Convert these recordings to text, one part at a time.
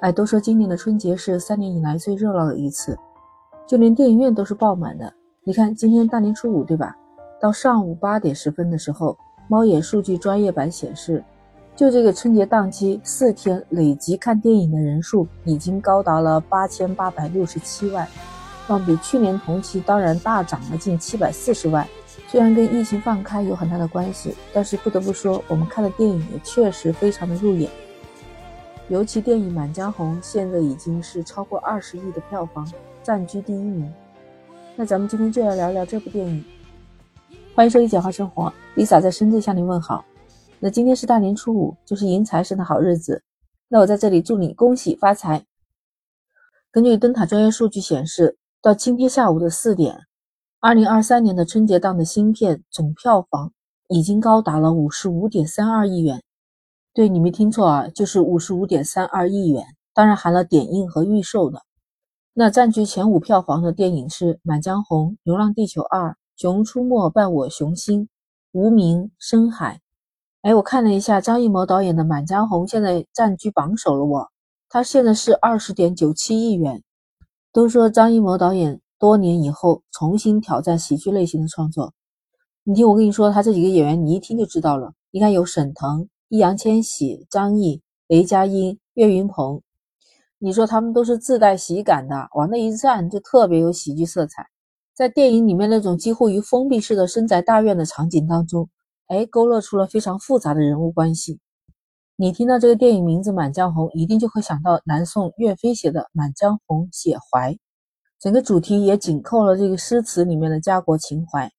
哎，都说今年的春节是三年以来最热闹的一次，就连电影院都是爆满的。你看，今天大年初五，对吧？到上午八点十分的时候，猫眼数据专业版显示，就这个春节档期四天累计看电影的人数已经高达了八千八百六十七万，那比去年同期当然大涨了近七百四十万。虽然跟疫情放开有很大的关系，但是不得不说，我们看的电影也确实非常的入眼。尤其电影《满江红》现在已经是超过二十亿的票房，暂居第一名。那咱们今天就来聊聊这部电影。欢迎收听《简化生活》，Lisa 在深圳向您问好。那今天是大年初五，就是迎财神的好日子。那我在这里祝你恭喜发财。根据灯塔专业数据显示，到今天下午的四点，二零二三年的春节档的新片总票房已经高达了五十五点三二亿元。对你没听错啊，就是五十五点三二亿元，当然含了点映和预售的。那占据前五票房的电影是《满江红》《流浪地球二》《熊出没伴我雄心》《无名》《深海》。哎，我看了一下张艺谋导演的《满江红》，现在占据榜首了。我，他现在是二十点九七亿元。都说张艺谋导演多年以后重新挑战喜剧类型的创作。你听我跟你说，他这几个演员，你一听就知道了。你看有沈腾。易烊千玺、张译、雷佳音、岳云鹏，你说他们都是自带喜感的，往那一站就特别有喜剧色彩。在电影里面那种几乎于封闭式的深宅大院的场景当中，哎，勾勒出了非常复杂的人物关系。你听到这个电影名字《满江红》，一定就会想到南宋岳飞写的《满江红·写怀》，整个主题也紧扣了这个诗词里面的家国情怀。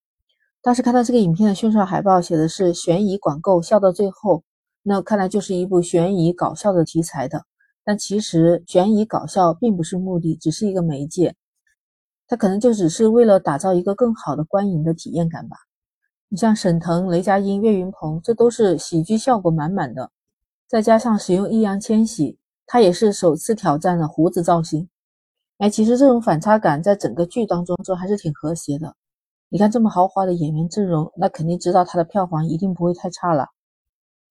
当时看到这个影片的宣传海报，写的是悬疑管够，笑到最后。那看来就是一部悬疑搞笑的题材的，但其实悬疑搞笑并不是目的，只是一个媒介。它可能就只是为了打造一个更好的观影的体验感吧。你像沈腾、雷佳音、岳云鹏，这都是喜剧效果满满的，再加上使用易烊千玺，他也是首次挑战了胡子造型。哎，其实这种反差感在整个剧当中就还是挺和谐的。你看这么豪华的演员阵容，那肯定知道他的票房一定不会太差了。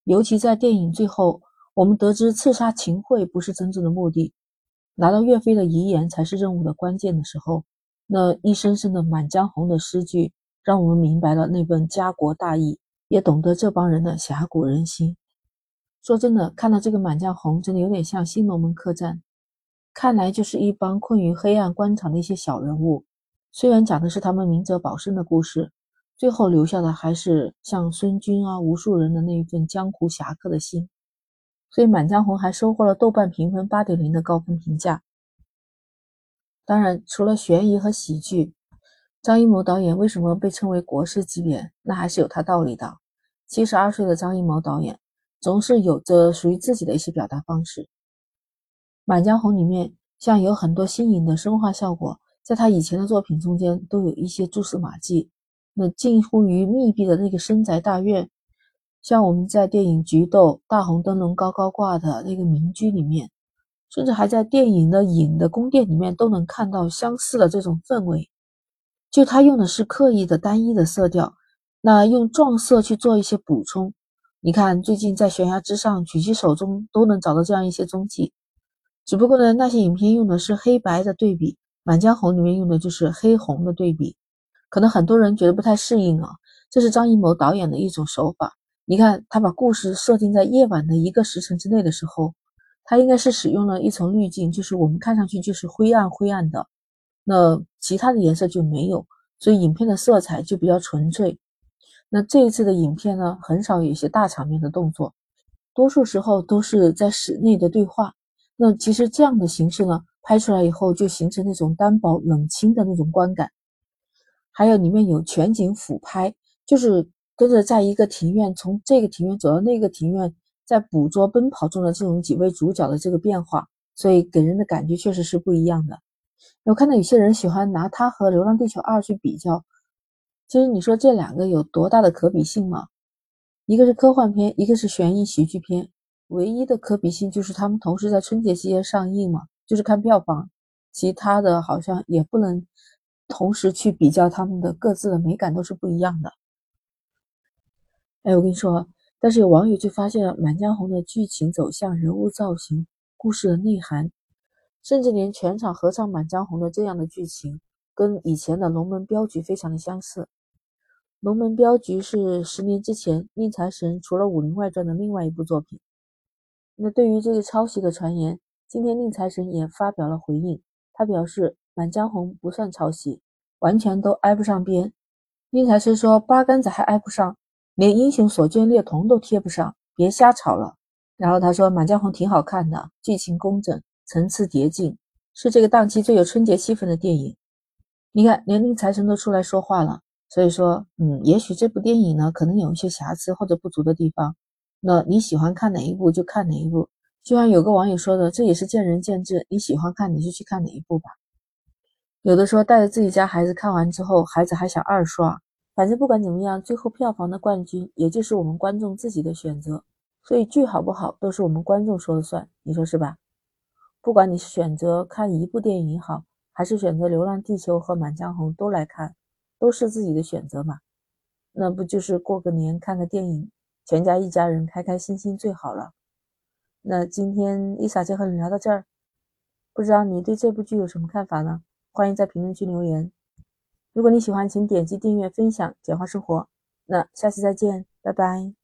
尤其在电影最后，我们得知刺杀秦桧不是真正的目的，拿到岳飞的遗言才是任务的关键的时候，那一声声的《满江红》的诗句，让我们明白了那份家国大义，也懂得这帮人的侠骨仁心。说真的，看到这个《满江红》，真的有点像《新龙门客栈》，看来就是一帮困于黑暗官场的一些小人物，虽然讲的是他们明哲保身的故事。最后留下的还是像孙军啊，无数人的那一份江湖侠客的心，所以《满江红》还收获了豆瓣评分八点零的高分评价。当然，除了悬疑和喜剧，张艺谋导演为什么被称为国师级别？那还是有他道理的。七十二岁的张艺谋导演总是有着属于自己的一些表达方式。《满江红》里面像有很多新颖的生化效果，在他以前的作品中间都有一些蛛丝马迹。那近乎于密闭的那个深宅大院，像我们在电影《菊豆》大红灯笼高高挂的那个民居里面，甚至还在电影的影的宫殿里面都能看到相似的这种氛围。就他用的是刻意的单一的色调，那用撞色去做一些补充。你看最近在悬崖之上举起手中都能找到这样一些踪迹。只不过呢，那些影片用的是黑白的对比，《满江红》里面用的就是黑红的对比。可能很多人觉得不太适应啊，这是张艺谋导演的一种手法。你看，他把故事设定在夜晚的一个时辰之内的时候，他应该是使用了一层滤镜，就是我们看上去就是灰暗灰暗的，那其他的颜色就没有，所以影片的色彩就比较纯粹。那这一次的影片呢，很少有一些大场面的动作，多数时候都是在室内的对话。那其实这样的形式呢，拍出来以后就形成那种单薄冷清的那种观感。还有里面有全景俯拍，就是跟着在一个庭院，从这个庭院走到那个庭院，在捕捉奔跑中的这种几位主角的这个变化，所以给人的感觉确实是不一样的。我看到有些人喜欢拿它和《流浪地球二》去比较，其实你说这两个有多大的可比性吗？一个是科幻片，一个是悬疑喜剧片，唯一的可比性就是他们同时在春节期间上映嘛，就是看票房，其他的好像也不能。同时去比较他们的各自的美感都是不一样的。哎，我跟你说，但是有网友就发现了《满江红》的剧情走向、人物造型、故事的内涵，甚至连全场合唱《满江红》的这样的剧情，跟以前的《龙门镖局》非常的相似。《龙门镖局》是十年之前宁财神除了《武林外传》的另外一部作品。那对于这个抄袭的传言，今天宁财神也发表了回应，他表示《满江红》不算抄袭，完全都挨不上边。宁财神说：“八竿子还挨不上，连英雄所见略同都贴不上，别瞎吵了。”然后他说：“《满江红》挺好看的，剧情工整，层次叠进，是这个档期最有春节气氛的电影。”你看，连宁财神都出来说话了，所以说，嗯，也许这部电影呢，可能有一些瑕疵或者不足的地方。那你喜欢看哪一部就看哪一部，就像有个网友说的，这也是见仁见智。你喜欢看你就去看哪一部吧。有的说带着自己家孩子看完之后，孩子还想二刷，反正不管怎么样，最后票房的冠军也就是我们观众自己的选择。所以剧好不好都是我们观众说了算，你说是吧？不管你是选择看一部电影也好，还是选择《流浪地球》和《满江红》都来看，都是自己的选择嘛。那不就是过个年看个电影？全家一家人开开心心最好了。那今天丽莎就和你聊到这儿，不知道你对这部剧有什么看法呢？欢迎在评论区留言。如果你喜欢，请点击订阅、分享《简化生活》。那下期再见，拜拜。